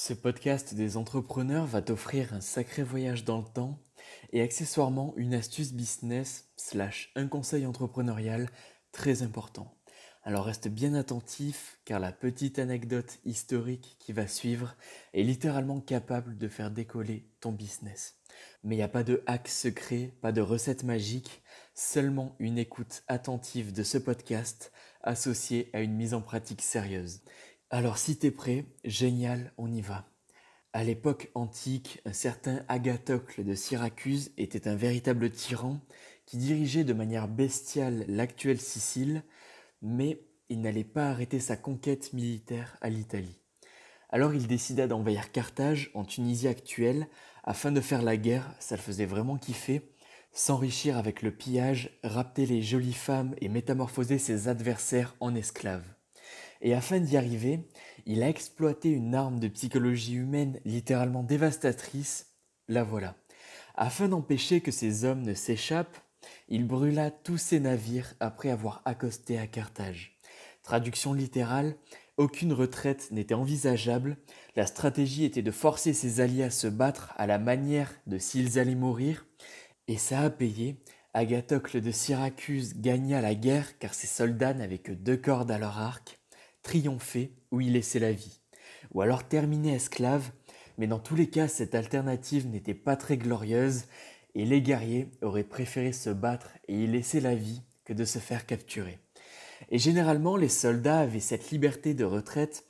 Ce podcast des entrepreneurs va t'offrir un sacré voyage dans le temps et accessoirement une astuce business slash un conseil entrepreneurial très important. Alors reste bien attentif car la petite anecdote historique qui va suivre est littéralement capable de faire décoller ton business. Mais il n'y a pas de hack secret, pas de recette magique, seulement une écoute attentive de ce podcast associée à une mise en pratique sérieuse. Alors si t'es prêt, génial, on y va. À l'époque antique, un certain Agathocle de Syracuse était un véritable tyran qui dirigeait de manière bestiale l'actuelle Sicile, mais il n'allait pas arrêter sa conquête militaire à l'Italie. Alors il décida d'envahir Carthage en Tunisie actuelle afin de faire la guerre, ça le faisait vraiment kiffer, s'enrichir avec le pillage, rapter les jolies femmes et métamorphoser ses adversaires en esclaves. Et afin d'y arriver, il a exploité une arme de psychologie humaine littéralement dévastatrice, la voilà. Afin d'empêcher que ces hommes ne s'échappent, il brûla tous ses navires après avoir accosté à Carthage. Traduction littérale, aucune retraite n'était envisageable, la stratégie était de forcer ses alliés à se battre à la manière de s'ils allaient mourir, et ça a payé, Agathocle de Syracuse gagna la guerre car ses soldats n'avaient que deux cordes à leur arc, triompher ou y laisser la vie, ou alors terminer esclave, mais dans tous les cas cette alternative n'était pas très glorieuse, et les guerriers auraient préféré se battre et y laisser la vie que de se faire capturer. Et généralement les soldats avaient cette liberté de retraite,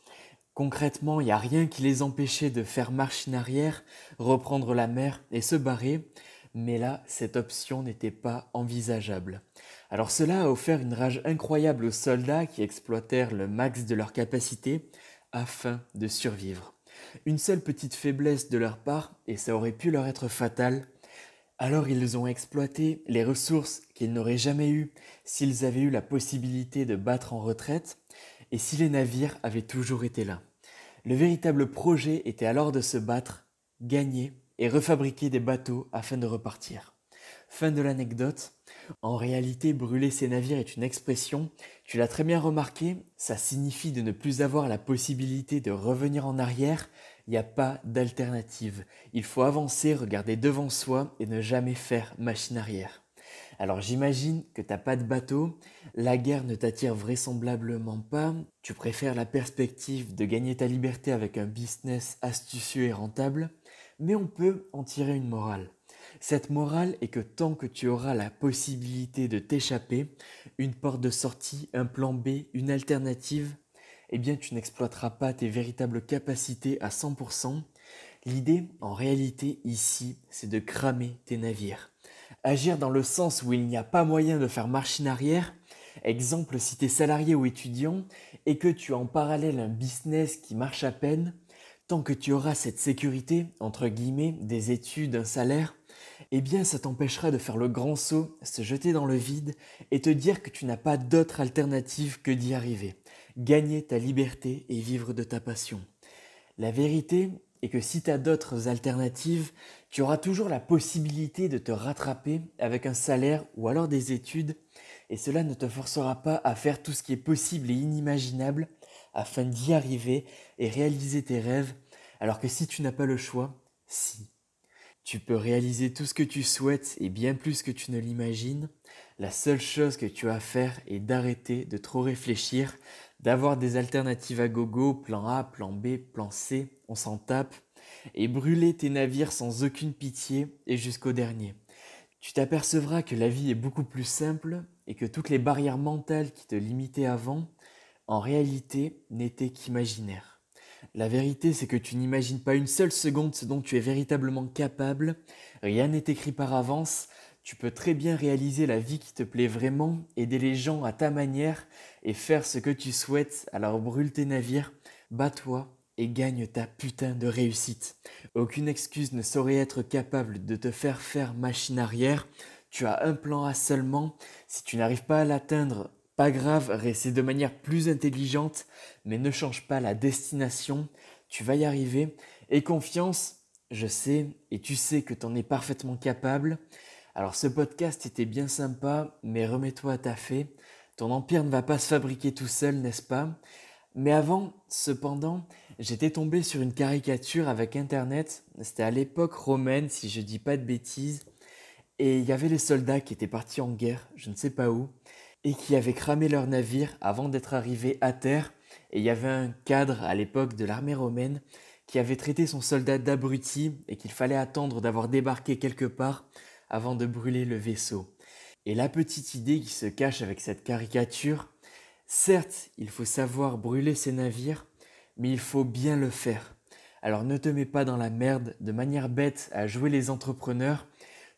concrètement il n'y a rien qui les empêchait de faire marche arrière, reprendre la mer et se barrer, mais là cette option n'était pas envisageable. Alors cela a offert une rage incroyable aux soldats qui exploitèrent le max de leur capacité afin de survivre. Une seule petite faiblesse de leur part, et ça aurait pu leur être fatal, alors ils ont exploité les ressources qu'ils n'auraient jamais eues s'ils avaient eu la possibilité de battre en retraite, et si les navires avaient toujours été là. Le véritable projet était alors de se battre, gagner et refabriquer des bateaux afin de repartir. Fin de l'anecdote. En réalité, brûler ses navires est une expression, tu l'as très bien remarqué, ça signifie de ne plus avoir la possibilité de revenir en arrière, il n'y a pas d'alternative. Il faut avancer, regarder devant soi et ne jamais faire machine arrière. Alors j'imagine que t'as pas de bateau, la guerre ne t'attire vraisemblablement pas, tu préfères la perspective de gagner ta liberté avec un business astucieux et rentable, mais on peut en tirer une morale. Cette morale est que tant que tu auras la possibilité de t'échapper, une porte de sortie, un plan B, une alternative, eh bien tu n'exploiteras pas tes véritables capacités à 100%. L'idée, en réalité, ici, c'est de cramer tes navires. Agir dans le sens où il n'y a pas moyen de faire machine arrière, exemple si tu es salarié ou étudiant et que tu as en parallèle un business qui marche à peine, tant que tu auras cette sécurité, entre guillemets, des études, un salaire, eh bien ça t'empêchera de faire le grand saut, se jeter dans le vide et te dire que tu n'as pas d'autre alternative que d'y arriver, gagner ta liberté et vivre de ta passion. La vérité est que si tu as d'autres alternatives, tu auras toujours la possibilité de te rattraper avec un salaire ou alors des études et cela ne te forcera pas à faire tout ce qui est possible et inimaginable afin d'y arriver et réaliser tes rêves, alors que si tu n'as pas le choix, si. Tu peux réaliser tout ce que tu souhaites et bien plus que tu ne l'imagines. La seule chose que tu as à faire est d'arrêter de trop réfléchir, d'avoir des alternatives à gogo, plan A, plan B, plan C, on s'en tape, et brûler tes navires sans aucune pitié et jusqu'au dernier. Tu t'apercevras que la vie est beaucoup plus simple et que toutes les barrières mentales qui te limitaient avant, en réalité, n'étaient qu'imaginaires. La vérité, c'est que tu n'imagines pas une seule seconde ce dont tu es véritablement capable. Rien n'est écrit par avance. Tu peux très bien réaliser la vie qui te plaît vraiment, aider les gens à ta manière et faire ce que tu souhaites. Alors brûle tes navires, bats-toi et gagne ta putain de réussite. Aucune excuse ne saurait être capable de te faire faire machine arrière. Tu as un plan A seulement. Si tu n'arrives pas à l'atteindre, pas grave, réessaie de manière plus intelligente, mais ne change pas la destination, tu vas y arriver. Et confiance, je sais, et tu sais que tu en es parfaitement capable. Alors ce podcast était bien sympa, mais remets-toi à ta fait. Ton empire ne va pas se fabriquer tout seul, n'est-ce pas? Mais avant, cependant, j'étais tombé sur une caricature avec internet, c'était à l'époque romaine si je dis pas de bêtises, et il y avait les soldats qui étaient partis en guerre, je ne sais pas où, qui avaient cramé leur navire avant d'être arrivés à terre, et il y avait un cadre à l'époque de l'armée romaine qui avait traité son soldat d'abruti et qu'il fallait attendre d'avoir débarqué quelque part avant de brûler le vaisseau. Et la petite idée qui se cache avec cette caricature, certes, il faut savoir brûler ses navires, mais il faut bien le faire. Alors ne te mets pas dans la merde de manière bête à jouer les entrepreneurs.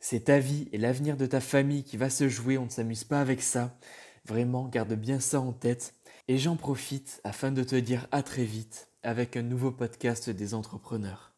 C'est ta vie et l'avenir de ta famille qui va se jouer, on ne s'amuse pas avec ça. Vraiment, garde bien ça en tête. Et j'en profite afin de te dire à très vite avec un nouveau podcast des entrepreneurs.